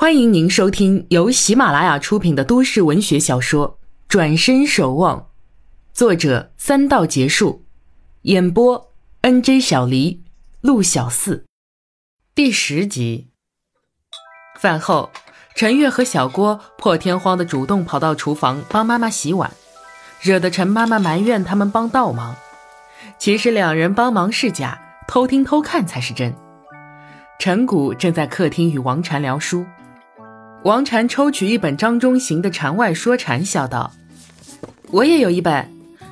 欢迎您收听由喜马拉雅出品的都市文学小说《转身守望》，作者三道结束，演播 N J 小黎、陆小四，第十集。饭后，陈月和小郭破天荒的主动跑到厨房帮妈妈洗碗，惹得陈妈妈埋怨他们帮倒忙。其实两人帮忙是假，偷听偷看才是真。陈谷正在客厅与王禅聊书。王禅抽取一本张中行的《禅外说禅》，笑道：“我也有一本，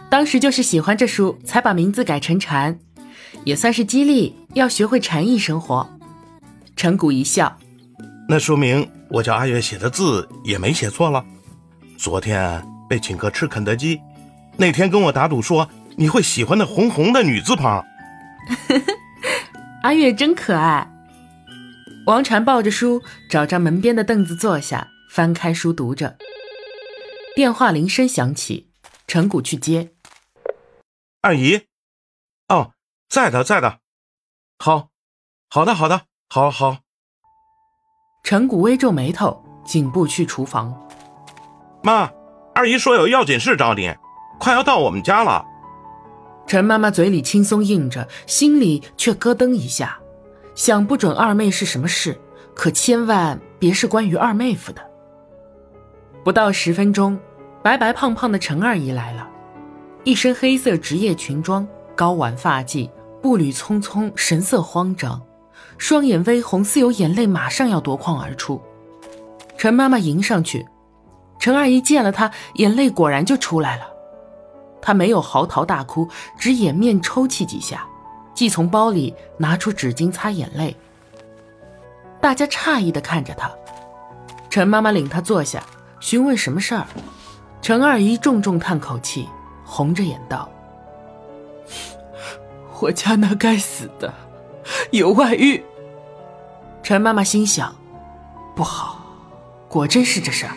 当时就是喜欢这书，才把名字改成禅，也算是激励要学会禅意生活。”陈谷一笑：“那说明我叫阿月写的字也没写错了。昨天被请客吃肯德基，那天跟我打赌说你会喜欢那红红的女字旁。”阿月真可爱。王禅抱着书，找张门边的凳子坐下，翻开书读着。电话铃声响起，陈谷去接。二姨，哦，在的，在的。好，好的，好的，好好。陈谷微皱眉头，紧步去厨房。妈，二姨说有要紧事找你，快要到我们家了。陈妈妈嘴里轻松应着，心里却咯噔一下。想不准二妹是什么事，可千万别是关于二妹夫的。不到十分钟，白白胖胖的陈二姨来了，一身黑色职业裙装，高挽发髻，步履匆匆，神色慌张，双眼微红，似有眼泪马上要夺眶而出。陈妈妈迎上去，陈二姨见了她，眼泪果然就出来了。她没有嚎啕大哭，只掩面抽泣几下。即从包里拿出纸巾擦眼泪。大家诧异的看着他，陈妈妈领他坐下，询问什么事儿。陈二姨重重叹口气，红着眼道：“我家那该死的有外遇。”陈妈妈心想：“不好，果真是这事儿。”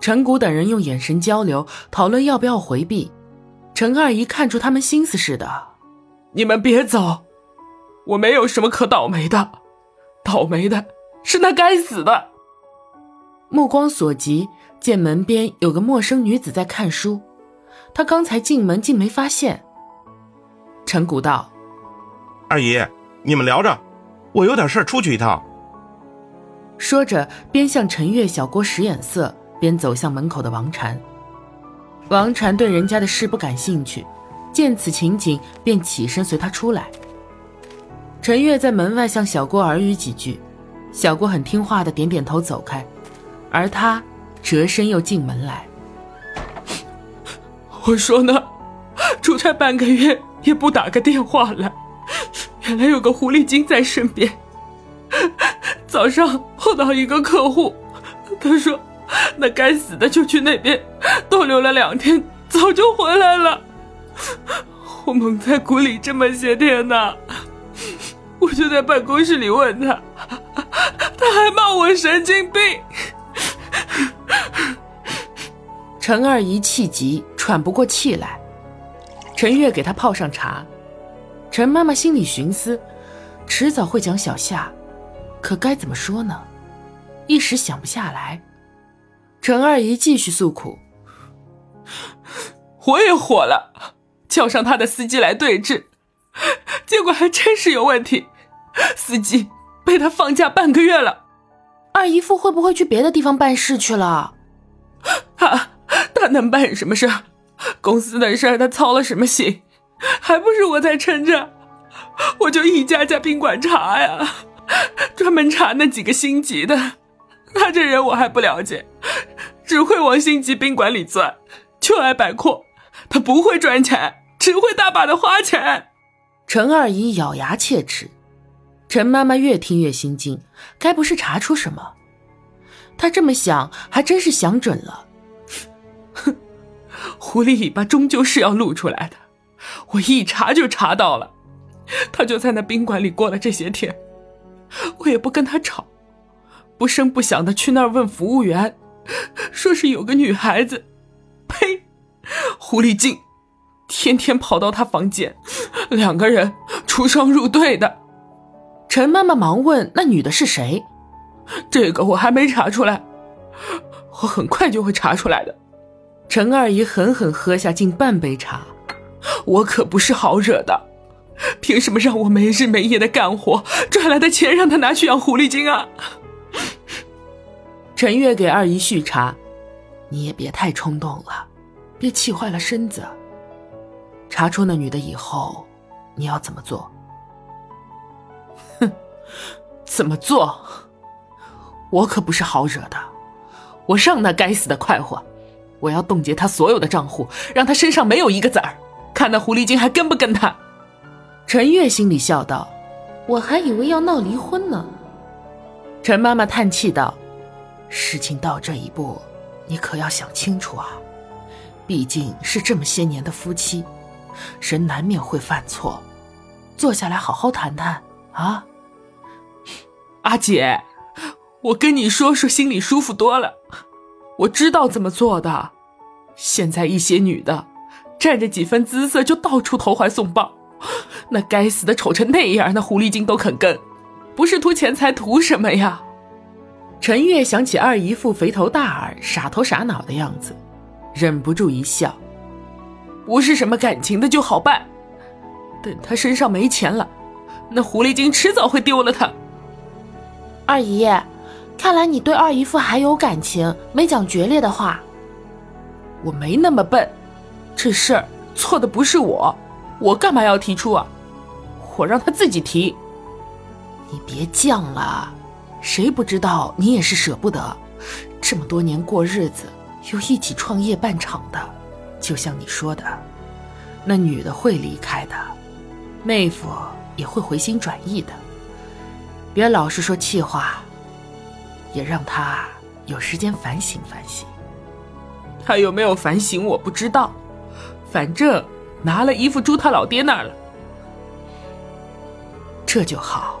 陈谷等人用眼神交流，讨论要不要回避。陈二姨看出他们心思似的。你们别走，我没有什么可倒霉的，倒霉的是那该死的。目光所及，见门边有个陌生女子在看书，她刚才进门竟没发现。陈谷道：“二姨，你们聊着，我有点事出去一趟。”说着，边向陈月、小郭使眼色，边走向门口的王禅。王禅对人家的事不感兴趣。见此情景，便起身随他出来。陈月在门外向小郭耳语几句，小郭很听话的点点头走开，而他折身又进门来。我说呢，出差半个月也不打个电话来，原来有个狐狸精在身边。早上碰到一个客户，他说那该死的就去那边逗留了两天，早就回来了。我蒙在鼓里这么些天呢，我就在办公室里问他，他还骂我神经病。陈二姨气急，喘不过气来。陈月给她泡上茶。陈妈妈心里寻思，迟早会讲小夏，可该怎么说呢？一时想不下来。陈二姨继续诉苦，我也火了。叫上他的司机来对质，结果还真是有问题，司机被他放假半个月了。二姨夫会不会去别的地方办事去了？他他能办什么事？公司的事他操了什么心？还不是我在撑着？我就一家家宾馆查呀，专门查那几个星级的。他这人我还不了解，只会往星级宾馆里钻，就爱摆阔。他不会赚钱，只会大把的花钱。陈二姨咬牙切齿，陈妈妈越听越心惊，该不是查出什么？她这么想，还真是想准了。哼，狐狸尾巴终究是要露出来的。我一查就查到了，他就在那宾馆里过了这些天。我也不跟他吵，不声不响的去那儿问服务员，说是有个女孩子。狐狸精，天天跑到他房间，两个人出双入对的。陈妈妈忙问：“那女的是谁？”这个我还没查出来，我很快就会查出来的。陈二姨狠狠喝下近半杯茶，我可不是好惹的，凭什么让我没日没夜的干活，赚来的钱让他拿去养狐狸精啊？陈月给二姨续茶，你也别太冲动了，别气坏了身子。查出那女的以后，你要怎么做？哼，怎么做？我可不是好惹的，我让那该死的快活，我要冻结他所有的账户，让他身上没有一个子儿，看那狐狸精还跟不跟他。陈月心里笑道：“我还以为要闹离婚呢。”陈妈妈叹气道：“事情到这一步，你可要想清楚啊！毕竟是这么些年的夫妻，人难免会犯错，坐下来好好谈谈啊。”阿姐。我跟你说说，心里舒服多了。我知道怎么做的。现在一些女的，占着几分姿色就到处投怀送抱，那该死的丑成那样，那狐狸精都肯跟，不是图钱财图什么呀？陈月想起二姨父肥头大耳、傻头傻脑的样子，忍不住一笑。不是什么感情的就好办，等他身上没钱了，那狐狸精迟早会丢了他。二姨。看来你对二姨夫还有感情，没讲决裂的话。我没那么笨，这事儿错的不是我，我干嘛要提出啊？我让他自己提。你别犟了，谁不知道你也是舍不得，这么多年过日子，又一起创业办厂的，就像你说的，那女的会离开的，妹夫也会回心转意的，别老是说气话。也让他有时间反省反省。他有没有反省我不知道，反正拿了衣服住他老爹那儿了。这就好，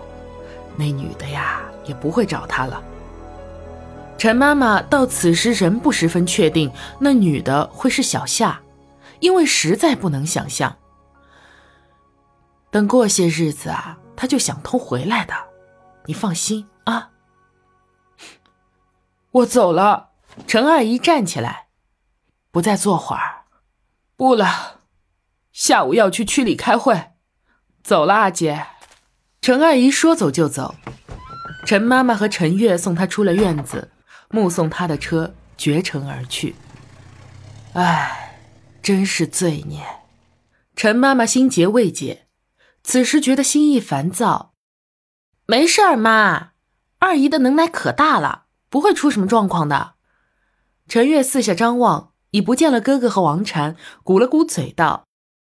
那女的呀也不会找他了。陈妈妈到此时仍不十分确定那女的会是小夏，因为实在不能想象。等过些日子啊，她就想通回来的，你放心啊。我走了，陈二姨站起来，不再坐会儿。不了，下午要去区里开会。走了，阿姐。陈二姨说走就走。陈妈妈和陈月送她出了院子，目送他的车绝尘而去。唉，真是罪孽。陈妈妈心结未解，此时觉得心意烦躁。没事儿，妈，二姨的能耐可大了。不会出什么状况的。陈月四下张望，已不见了哥哥和王禅，鼓了鼓嘴道：“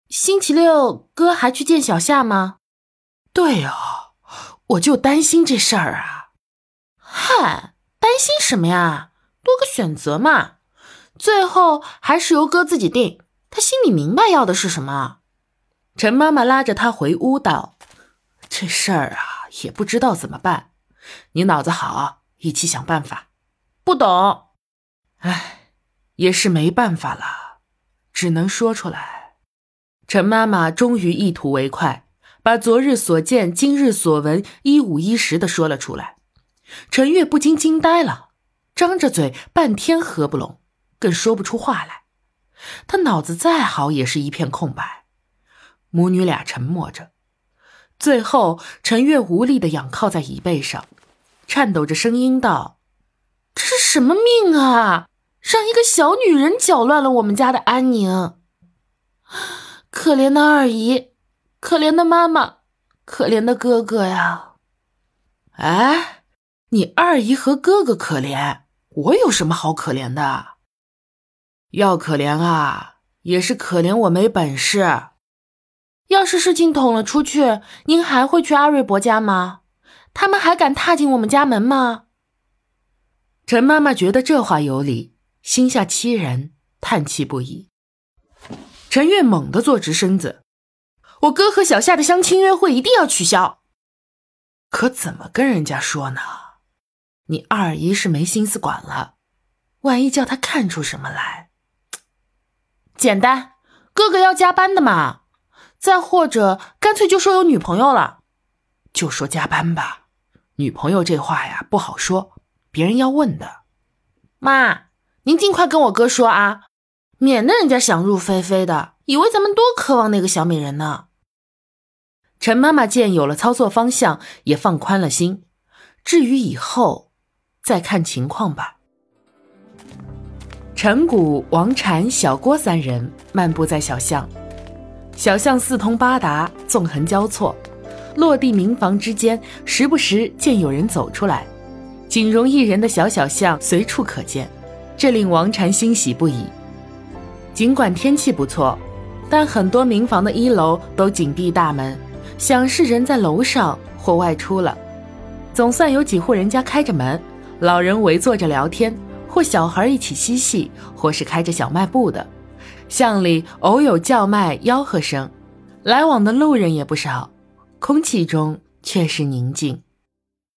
星期六哥还去见小夏吗？”“对哦，我就担心这事儿啊。”“嗨，担心什么呀？多个选择嘛。最后还是由哥自己定，他心里明白要的是什么。”陈妈妈拉着他回屋道：“这事儿啊，也不知道怎么办。你脑子好。”一起想办法，不懂，唉，也是没办法了，只能说出来。陈妈妈终于一吐为快，把昨日所见、今日所闻一五一十的说了出来。陈月不禁惊呆了，张着嘴半天合不拢，更说不出话来。他脑子再好，也是一片空白。母女俩沉默着，最后陈月无力的仰靠在椅背上。颤抖着声音道：“这是什么命啊！让一个小女人搅乱了我们家的安宁。可怜的二姨，可怜的妈妈，可怜的哥哥呀！哎，你二姨和哥哥可怜，我有什么好可怜的？要可怜啊，也是可怜我没本事。要是事情捅了出去，您还会去阿瑞伯家吗？”他们还敢踏进我们家门吗？陈妈妈觉得这话有理，心下凄然，叹气不已。陈月猛地坐直身子：“我哥和小夏的相亲约会一定要取消。可怎么跟人家说呢？你二姨是没心思管了，万一叫她看出什么来……简单，哥哥要加班的嘛。再或者，干脆就说有女朋友了。”就说加班吧，女朋友这话呀不好说，别人要问的。妈，您尽快跟我哥说啊，免得人家想入非非的，以为咱们多渴望那个小美人呢。陈妈妈见有了操作方向，也放宽了心。至于以后，再看情况吧。陈谷、王禅、小郭三人漫步在小巷，小巷四通八达，纵横交错，落地民房之间，时不时见有人走出来，仅容一人的小小巷随处可见，这令王禅欣喜不已。尽管天气不错，但很多民房的一楼都紧闭大门，想是人在楼上或外出了。总算有几户人家开着门，老人围坐着聊天。或小孩一起嬉戏，或是开着小卖部的，巷里偶有叫卖、吆喝声，来往的路人也不少，空气中却是宁静。